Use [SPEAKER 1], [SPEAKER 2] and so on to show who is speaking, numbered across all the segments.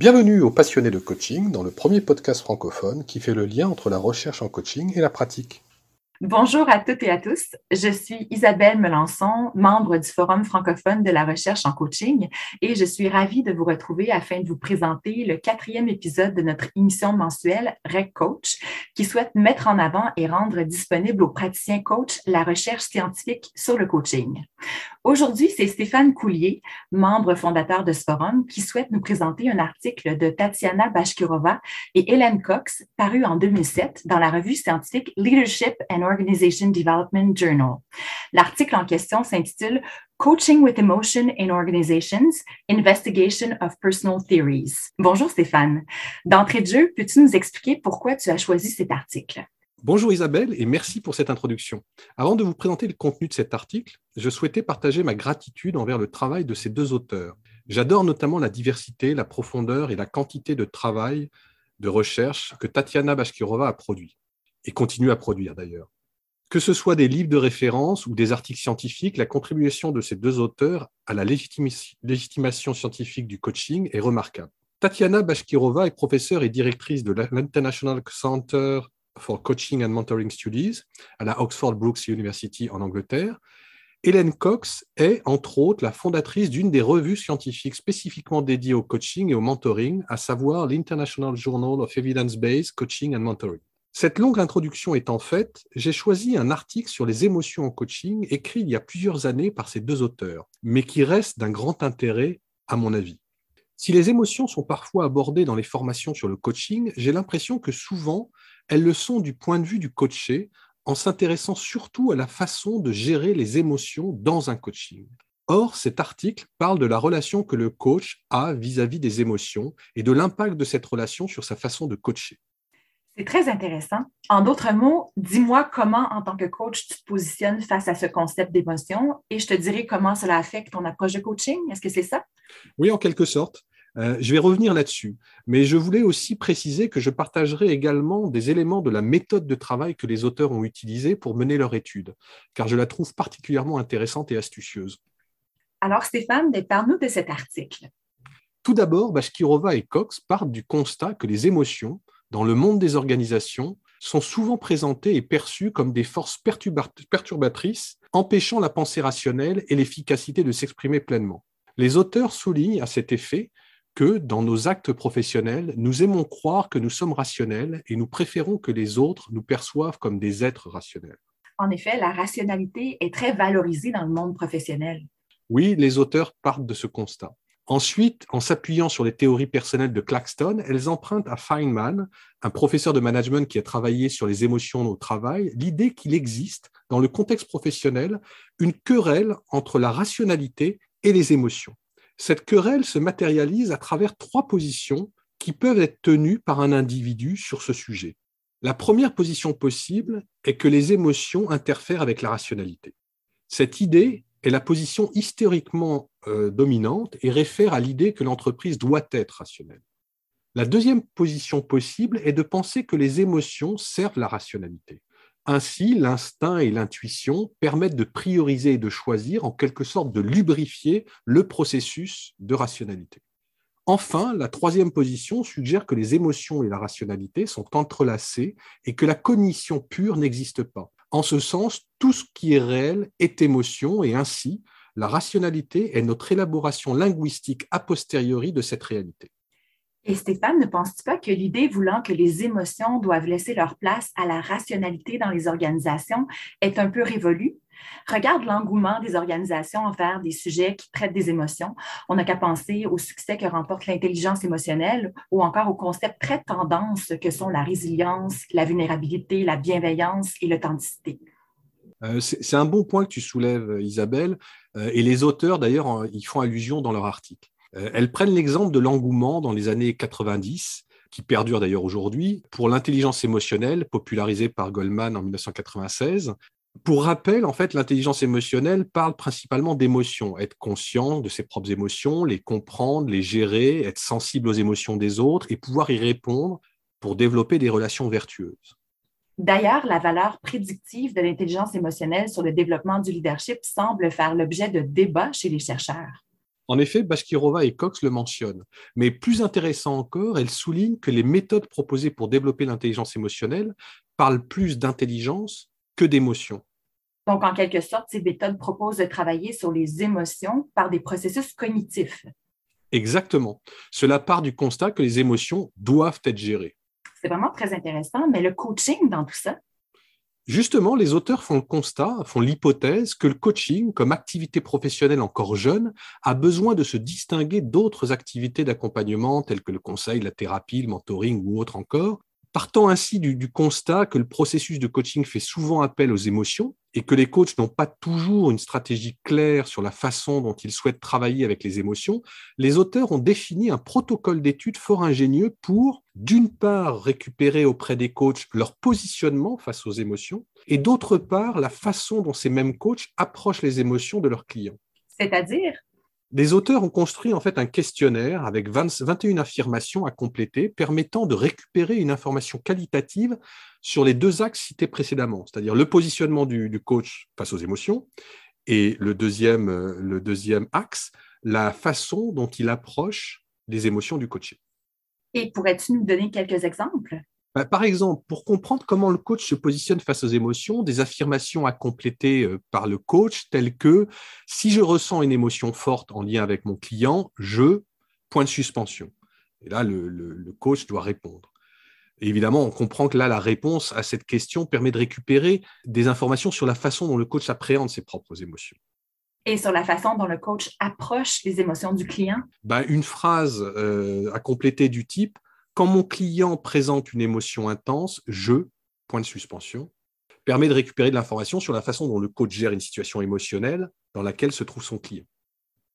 [SPEAKER 1] Bienvenue aux passionnés de coaching dans le premier podcast francophone qui fait le lien entre la recherche en coaching et la pratique.
[SPEAKER 2] Bonjour à toutes et à tous. Je suis Isabelle Melançon, membre du Forum francophone de la recherche en coaching et je suis ravie de vous retrouver afin de vous présenter le quatrième épisode de notre émission mensuelle Rec Coach qui souhaite mettre en avant et rendre disponible aux praticiens coach la recherche scientifique sur le coaching. Aujourd'hui, c'est Stéphane Coulier, membre fondateur de ce forum, qui souhaite nous présenter un article de Tatiana Bashkirova et Hélène Cox paru en 2007 dans la revue scientifique Leadership and Organization Development Journal. L'article en question s'intitule Coaching with Emotion in Organizations, Investigation of Personal Theories. Bonjour Stéphane. D'entrée de jeu, peux-tu nous expliquer pourquoi tu as choisi cet article?
[SPEAKER 1] Bonjour Isabelle et merci pour cette introduction. Avant de vous présenter le contenu de cet article, je souhaitais partager ma gratitude envers le travail de ces deux auteurs. J'adore notamment la diversité, la profondeur et la quantité de travail, de recherche que Tatiana Bashkirova a produit et continue à produire d'ailleurs. Que ce soit des livres de référence ou des articles scientifiques, la contribution de ces deux auteurs à la légitimation scientifique du coaching est remarquable. Tatiana Bashkirova est professeure et directrice de l'International Center for Coaching and Mentoring Studies à la Oxford Brookes University en Angleterre. Hélène Cox est, entre autres, la fondatrice d'une des revues scientifiques spécifiquement dédiées au coaching et au mentoring, à savoir l'International Journal of Evidence-Based Coaching and Mentoring. Cette longue introduction étant faite, j'ai choisi un article sur les émotions en coaching écrit il y a plusieurs années par ces deux auteurs, mais qui reste d'un grand intérêt à mon avis. Si les émotions sont parfois abordées dans les formations sur le coaching, j'ai l'impression que souvent elles le sont du point de vue du coaché, en s'intéressant surtout à la façon de gérer les émotions dans un coaching. Or, cet article parle de la relation que le coach a vis-à-vis des émotions et de l'impact de cette relation sur sa façon de coacher.
[SPEAKER 2] C'est très intéressant. En d'autres mots, dis-moi comment, en tant que coach, tu te positionnes face à ce concept d'émotion et je te dirai comment cela affecte ton approche de coaching. Est-ce que c'est ça?
[SPEAKER 1] Oui, en quelque sorte. Euh, je vais revenir là-dessus, mais je voulais aussi préciser que je partagerai également des éléments de la méthode de travail que les auteurs ont utilisée pour mener leur étude, car je la trouve particulièrement intéressante et astucieuse.
[SPEAKER 2] Alors Stéphane, parle-nous de cet article.
[SPEAKER 1] Tout d'abord, Bashkirova et Cox partent du constat que les émotions, dans le monde des organisations, sont souvent présentées et perçues comme des forces perturbatrices, empêchant la pensée rationnelle et l'efficacité de s'exprimer pleinement. Les auteurs soulignent à cet effet que dans nos actes professionnels, nous aimons croire que nous sommes rationnels et nous préférons que les autres nous perçoivent comme des êtres rationnels.
[SPEAKER 2] En effet, la rationalité est très valorisée dans le monde professionnel.
[SPEAKER 1] Oui, les auteurs partent de ce constat. Ensuite, en s'appuyant sur les théories personnelles de Claxton, elles empruntent à Feynman, un professeur de management qui a travaillé sur les émotions au travail, l'idée qu'il existe, dans le contexte professionnel, une querelle entre la rationalité et les émotions. Cette querelle se matérialise à travers trois positions qui peuvent être tenues par un individu sur ce sujet. La première position possible est que les émotions interfèrent avec la rationalité. Cette idée est la position historiquement euh, dominante et réfère à l'idée que l'entreprise doit être rationnelle. La deuxième position possible est de penser que les émotions servent la rationalité. Ainsi, l'instinct et l'intuition permettent de prioriser et de choisir, en quelque sorte de lubrifier le processus de rationalité. Enfin, la troisième position suggère que les émotions et la rationalité sont entrelacées et que la cognition pure n'existe pas. En ce sens, tout ce qui est réel est émotion et ainsi, la rationalité est notre élaboration linguistique a posteriori de cette réalité.
[SPEAKER 2] Et Stéphane, ne penses-tu pas que l'idée voulant que les émotions doivent laisser leur place à la rationalité dans les organisations est un peu révolue? Regarde l'engouement des organisations envers des sujets qui traitent des émotions. On n'a qu'à penser au succès que remporte l'intelligence émotionnelle ou encore aux concepts très tendance que sont la résilience, la vulnérabilité, la bienveillance et l'authenticité.
[SPEAKER 1] Euh, c'est un bon point que tu soulèves, Isabelle, euh, et les auteurs, d'ailleurs, y font allusion dans leur article. Euh, elles prennent l'exemple de l'engouement dans les années 90 qui perdure d'ailleurs aujourd'hui, pour l'intelligence émotionnelle, popularisée par Goldman en 1996. Pour rappel, en fait, l'intelligence émotionnelle parle principalement d'émotions, être conscient de ses propres émotions, les comprendre, les gérer, être sensible aux émotions des autres et pouvoir y répondre pour développer des relations vertueuses.
[SPEAKER 2] D'ailleurs, la valeur prédictive de l'intelligence émotionnelle sur le développement du leadership semble faire l'objet de débats chez les chercheurs.
[SPEAKER 1] En effet, Bashkirova et Cox le mentionnent. Mais plus intéressant encore, elle souligne que les méthodes proposées pour développer l'intelligence émotionnelle parlent plus d'intelligence que d'émotion.
[SPEAKER 2] Donc, en quelque sorte, ces méthodes proposent de travailler sur les émotions par des processus cognitifs.
[SPEAKER 1] Exactement. Cela part du constat que les émotions doivent être gérées.
[SPEAKER 2] C'est vraiment très intéressant, mais le coaching dans tout ça?
[SPEAKER 1] Justement, les auteurs font le constat, font l'hypothèse que le coaching, comme activité professionnelle encore jeune, a besoin de se distinguer d'autres activités d'accompagnement telles que le conseil, la thérapie, le mentoring ou autre encore, Partant ainsi du, constat que le processus de coaching fait souvent appel aux émotions et que les coachs n'ont pas toujours une stratégie claire sur la façon dont ils souhaitent travailler avec les émotions, les auteurs ont défini un protocole d'étude fort ingénieux pour, d'une part, récupérer auprès des coachs leur positionnement face aux émotions et d'autre part, la façon dont ces mêmes coachs approchent les émotions de leurs clients.
[SPEAKER 2] C'est-à-dire?
[SPEAKER 1] Les auteurs ont construit en fait un questionnaire avec 21 affirmations à compléter permettant de récupérer une information qualitative sur les deux axes cités précédemment, c'est-à-dire le positionnement du, coach face aux émotions et le deuxième, euh, le deuxième axe, la façon dont il approche les émotions du coaching.
[SPEAKER 2] Et pourrais-tu nous donner quelques exemples?
[SPEAKER 1] Bah, par exemple, pour comprendre comment le coach se positionne face aux émotions, des affirmations à compléter euh, par le coach telles que si je ressens une émotion forte en lien avec mon client, je, point de suspension. Et là, le, coach doit répondre. évidemment, on comprend que là, la réponse à cette question permet de récupérer des informations sur la façon dont le coach appréhende ses propres émotions.
[SPEAKER 2] Et sur la façon dont le coach approche les émotions du client?
[SPEAKER 1] Bah, une phrase euh, à compléter du type quand mon client présente une émotion intense, je, point de suspension, permet de récupérer de l'information sur la façon dont le coach gère une situation émotionnelle dans laquelle se trouve son client.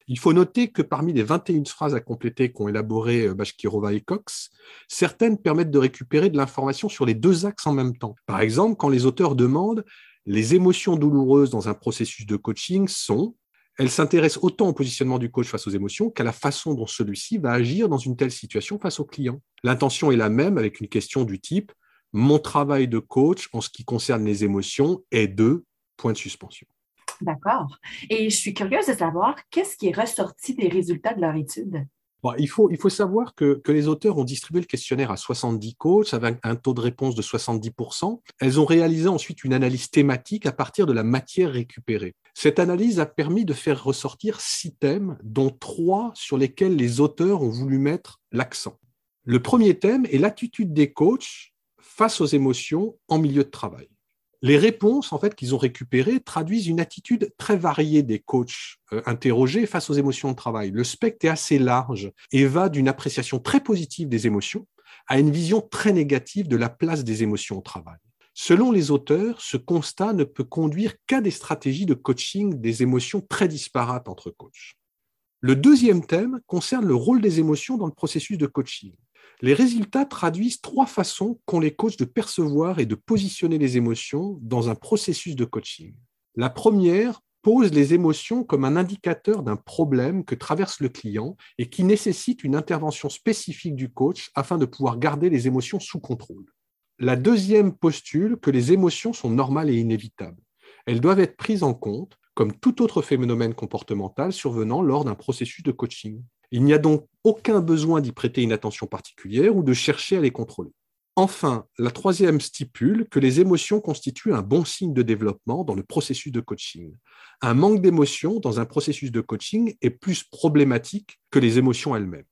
[SPEAKER 1] Il faut noter que parmi les 21 phrases à compléter qu'ont élaborées euh, Bashkirova et Cox, certaines permettent de récupérer de l'information sur les deux axes en même temps. Par exemple, quand les auteurs demandent les émotions douloureuses dans un processus de coaching sont elle s'intéresse autant au positionnement du coach face aux émotions qu'à la façon dont celui-ci va agir dans une telle situation face au client. L'intention est la même avec une question du type mon travail de coach en ce qui concerne les émotions est de point de suspension.
[SPEAKER 2] D'accord. Et je suis curieuse de savoir qu'est-ce qui est ressorti des résultats de leur étude?
[SPEAKER 1] Il, faut, savoir que, que, les auteurs ont distribué le questionnaire à 70 coachs avec un taux de réponse de 70%. Elles ont réalisé ensuite une analyse thématique à partir de la matière récupérée. Cette analyse a permis de faire ressortir six thèmes, dont trois sur lesquels les auteurs ont voulu mettre l'accent. Le premier thème est l'attitude des coachs face aux émotions en milieu de travail. Les réponses en fait qu'ils ont récupérées traduisent une attitude très variée des coachs euh, interrogés face aux émotions de travail. Le spectre est assez large et va d'une appréciation très positive des émotions à une vision très négative de la place des émotions au travail. Selon les auteurs, ce constat ne peut conduire qu'à des stratégies de coaching des émotions très disparates entre coachs. Le deuxième thème concerne le rôle des émotions dans le processus de coaching. Les résultats traduisent trois façons qu'ont les coachs de percevoir et de positionner les émotions dans un processus de coaching. La première pose les émotions comme un indicateur d'un problème que traverse le client et qui nécessite une intervention spécifique du coach afin de pouvoir garder les émotions sous contrôle. La deuxième postule que les émotions sont normales et inévitables. Elles doivent être prises en compte comme tout autre phénomène comportemental survenant lors d'un processus de coaching. Il n'y a donc aucun besoin d'y prêter une attention particulière ou de chercher à les contrôler. Enfin, la troisième stipule que les émotions constituent un bon signe de développement dans le processus de coaching. Un manque d'émotions dans un processus de coaching est plus problématique que les émotions elles-mêmes.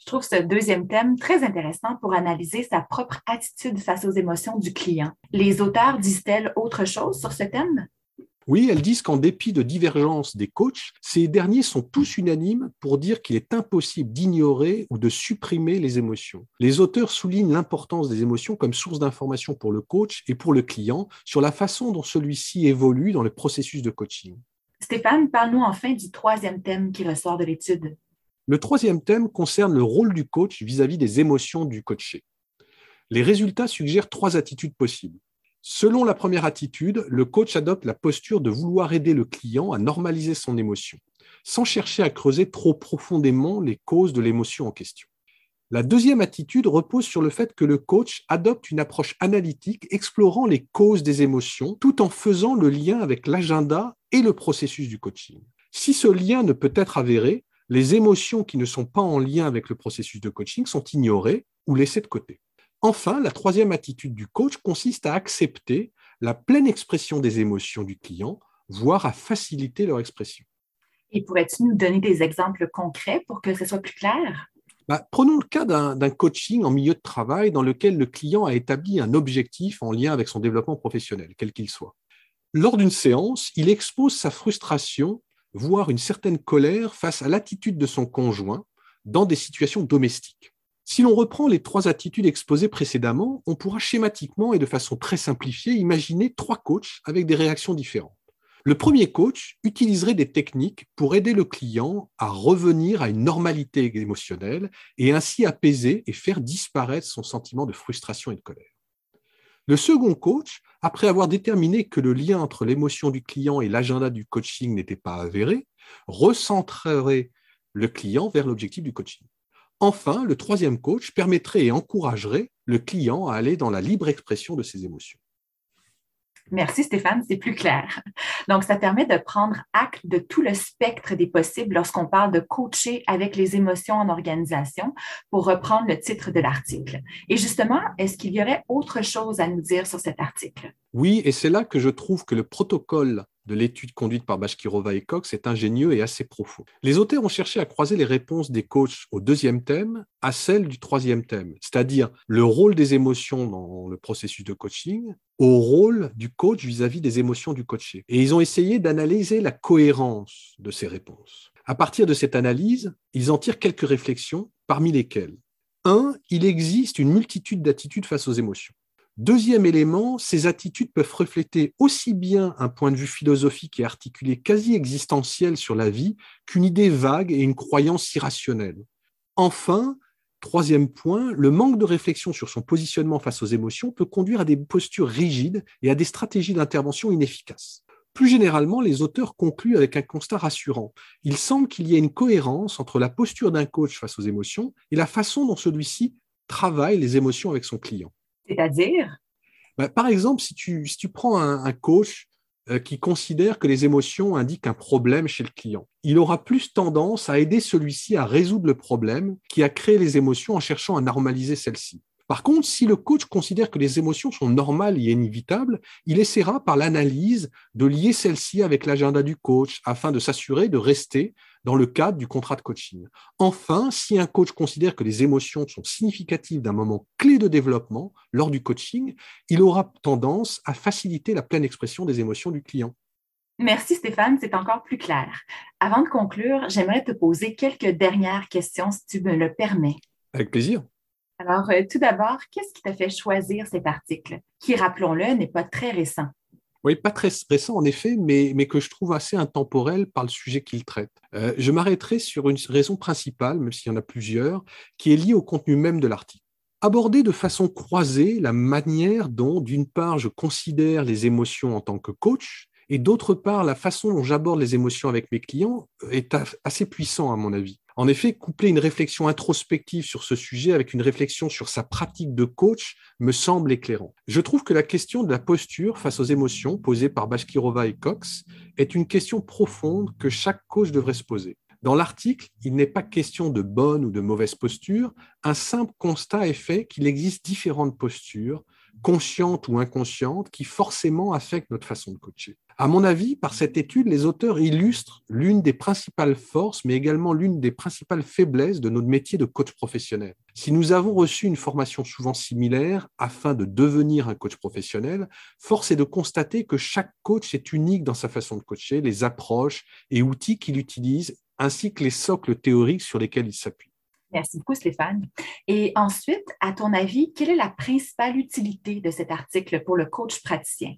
[SPEAKER 2] Je trouve ce deuxième thème très intéressant pour analyser sa propre attitude face aux émotions du client. Les auteurs disent-elles autre chose sur ce thème?
[SPEAKER 1] Oui, elles disent qu'en dépit de divergences des coachs, ces derniers sont tous unanimes pour dire qu'il est impossible d'ignorer ou de supprimer les émotions. Les auteurs soulignent l'importance des émotions comme source d'information pour le coach et pour le client sur la façon dont celui-ci évolue dans le processus de coaching.
[SPEAKER 2] Stéphane, parle-nous enfin du troisième thème qui ressort de l'étude.
[SPEAKER 1] Le troisième thème concerne le rôle du coach vis-à-vis -vis des émotions du coaché. Les résultats suggèrent trois attitudes possibles. Selon la première attitude, le coach adopte la posture de vouloir aider le client à normaliser son émotion, sans chercher à creuser trop profondément les causes de l'émotion en question. La deuxième attitude repose sur le fait que le coach adopte une approche analytique explorant les causes des émotions tout en faisant le lien avec l'agenda et le processus du coaching. Si ce lien ne peut être avéré, les émotions qui ne sont pas en lien avec le processus de coaching sont ignorées ou laissées de côté. Enfin, la troisième attitude du coach consiste à accepter la pleine expression des émotions du client, voire à faciliter leur expression.
[SPEAKER 2] Et pourrais-tu nous donner des exemples concrets pour que ce soit plus clair?
[SPEAKER 1] Bah, prenons le cas d'un coaching en milieu de travail dans lequel le client a établi un objectif en lien avec son développement professionnel, quel qu'il soit. Lors d'une séance, il expose sa frustration, voire une certaine colère face à l'attitude de son conjoint dans des situations domestiques. Si l'on reprend les trois attitudes exposées précédemment, on pourra schématiquement et de façon très simplifiée imaginer trois coachs avec des réactions différentes. Le premier coach utiliserait des techniques pour aider le client à revenir à une normalité émotionnelle et ainsi apaiser et faire disparaître son sentiment de frustration et de colère. Le second coach, après avoir déterminé que le lien entre l'émotion du client et l'agenda du coaching n'était pas avéré, recentrerait le client vers l'objectif du coaching. Enfin, le troisième coach permettrait et encouragerait le client à aller dans la libre expression de ses émotions.
[SPEAKER 2] Merci Stéphane, c'est plus clair. Donc, ça permet de prendre acte de tout le spectre des possibles lorsqu'on parle de coacher avec les émotions en organisation, pour reprendre le titre de l'article. Et justement, est-ce qu'il y aurait autre chose à nous dire sur cet article?
[SPEAKER 1] Oui, et c'est là que je trouve que le protocole de l'étude conduite par Bashkirova et Cox est ingénieux et assez profond. Les auteurs ont cherché à croiser les réponses des coachs au deuxième thème à celles du troisième thème, c'est-à-dire le rôle des émotions dans le processus de coaching au rôle du coach vis-à-vis des émotions du coaché. Et ils ont essayé d'analyser la cohérence de ces réponses. À partir de cette analyse, ils en tirent quelques réflexions, parmi lesquelles un, il existe une multitude d'attitudes face aux émotions. Deuxième élément, ces attitudes peuvent refléter aussi bien un point de vue philosophique et articulé quasi existentiel sur la vie qu'une idée vague et une croyance irrationnelle. Enfin, troisième point, le manque de réflexion sur son positionnement face aux émotions peut conduire à des postures rigides et à des stratégies d'intervention inefficaces. Plus généralement, les auteurs concluent avec un constat rassurant. Il semble qu'il y ait une cohérence entre la posture d'un coach face aux émotions et la façon dont celui-ci travaille les émotions avec son client.
[SPEAKER 2] C'est-à-dire
[SPEAKER 1] bah, Par exemple, si tu, prends un, coach euh, qui considère que les émotions indiquent un problème chez le client, il aura plus tendance à aider celui-ci à résoudre le problème qui a créé les émotions en cherchant à normaliser celles-ci. Par contre, si le coach considère que les émotions sont normales et inévitables, il essaiera par l'analyse de lier celles-ci avec l'agenda du coach afin de s'assurer de rester dans le cadre du contrat de coaching. Enfin, si un coach considère que les émotions sont significatives d'un moment clé de développement lors du coaching, il aura tendance à faciliter la pleine expression des émotions du client.
[SPEAKER 2] Merci Stéphane, c'est encore plus clair. Avant de conclure, j'aimerais te poser quelques dernières questions si tu me le permets.
[SPEAKER 1] Avec plaisir.
[SPEAKER 2] Alors, euh, tout d'abord, qu'est-ce qui t'a fait choisir cet article, qui, rappelons-le, n'est pas très récent?
[SPEAKER 1] Oui, pas très récent en effet, mais, que je trouve assez intemporel par le sujet qu'il traite. Euh, je m'arrêterai sur une raison principale, même s'il y en a plusieurs, qui est liée au contenu même de l'article. Aborder de façon croisée la manière dont, d'une part, je considère les émotions en tant que coach, et d'autre part, la façon dont j'aborde les émotions avec mes clients est assez puissant à mon avis. En effet, coupler une réflexion introspective sur ce sujet avec une réflexion sur sa pratique de coach me semble éclairant. Je trouve que la question de la posture face aux émotions posée par Bashkirova et Cox est une question profonde que chaque coach devrait se poser. Dans l'article, il n'est pas question de bonne ou de mauvaise posture. Un simple constat est fait qu'il existe différentes postures, conscientes ou inconscientes, qui forcément affectent notre façon de coacher. À mon avis, par cette étude, les auteurs illustrent l'une des principales forces, mais également l'une des principales faiblesses de notre métier de coach professionnel. Si nous avons reçu une formation souvent similaire afin de devenir un coach professionnel, force est de constater que chaque coach est unique dans sa façon de coacher, les approches et outils qu'il utilise, ainsi que les socles théoriques sur lesquels il s'appuie.
[SPEAKER 2] Merci beaucoup, Stéphane. Et ensuite, à ton avis, quelle est la principale utilité de cet article pour le coach praticien?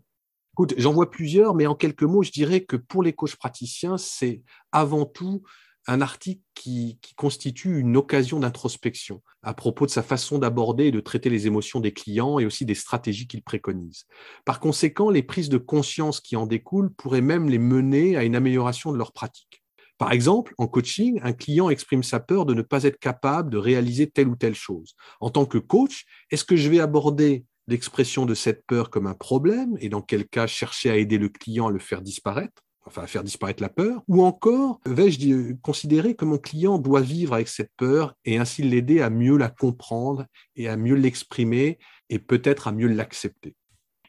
[SPEAKER 1] Écoute, j'en vois plusieurs, mais en quelques mots, je dirais que pour les coachs praticiens, c'est avant tout un article qui, constitue une occasion d'introspection à propos de sa façon d'aborder et de traiter les émotions des clients et aussi des stratégies qu'il préconise. Par conséquent, les prises de conscience qui en découlent pourraient même les mener à une amélioration de leur pratique. Par exemple, en coaching, un client exprime sa peur de ne pas être capable de réaliser telle ou telle chose. En tant que coach, est-ce que je vais aborder l'expression de cette peur comme un problème et dans quel cas chercher à aider le client à le faire disparaître enfin à faire disparaître la peur, ou encore vais-je considérer que mon client doit vivre avec cette peur et ainsi l'aider à mieux la comprendre et à mieux l'exprimer et peut-être à mieux l'accepter?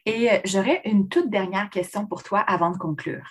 [SPEAKER 2] Et euh, j'aurais une toute dernière question pour toi avant de conclure.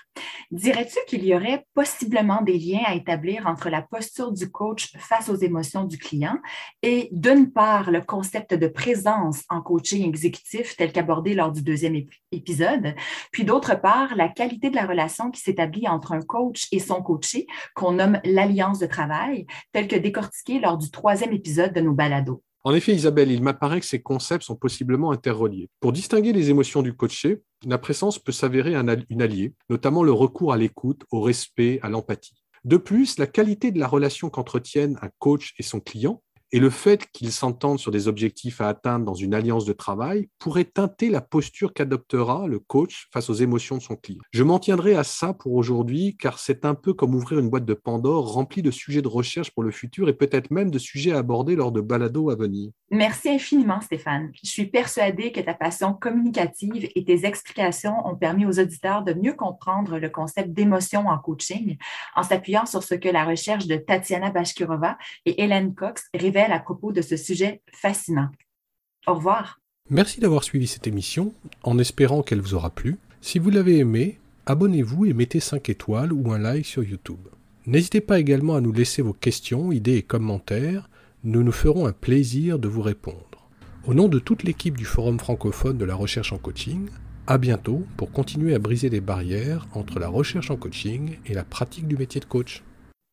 [SPEAKER 2] Dirais-tu qu'il y aurait possiblement des liens à établir entre la posture du coach face aux émotions du client et d'une part le concept de présence en coaching exécutif tel qu'abordé lors du deuxième épisode, puis d'autre part la qualité de la relation qui s'établit entre un coach et son coaché qu'on nomme l'alliance de travail tel que décortiqué lors du troisième épisode de nos balados.
[SPEAKER 1] En effet, Isabelle, il m'apparaît que ces concepts sont possiblement interreliés. Pour distinguer les émotions du coaché, la présence peut s'avérer une alliée, notamment le recours à l'écoute, au respect, à l'empathie. De plus, la qualité de la relation qu'entretiennent un coach et son client et le fait qu'ils s'entendent sur des objectifs à atteindre dans une alliance de travail pourrait teinter la posture qu'adoptera le coach face aux émotions de son client. Je m'en tiendrai à ça pour aujourd'hui, car c'est un peu comme ouvrir une boîte de Pandore remplie de sujets de recherche pour le futur et peut-être même de sujets à aborder lors de balados à venir.
[SPEAKER 2] Merci infiniment, Stéphane. Je suis persuadée que ta passion communicative et tes explications ont permis aux auditeurs de mieux comprendre le concept d'émotion en coaching en s'appuyant sur ce que la recherche de Tatiana Bashkirova et Hélène Cox révèle à propos de ce sujet fascinant. Au revoir.
[SPEAKER 1] Merci d'avoir suivi cette émission, en espérant qu'elle vous aura plu. Si vous l'avez aimé, abonnez-vous et mettez 5 étoiles ou un like sur YouTube. N'hésitez pas également à nous laisser vos questions, idées et commentaires, nous nous ferons un plaisir de vous répondre. Au nom de toute l'équipe du Forum francophone de la recherche en coaching, à bientôt pour continuer à briser les barrières entre la recherche en coaching et la pratique du métier de coach.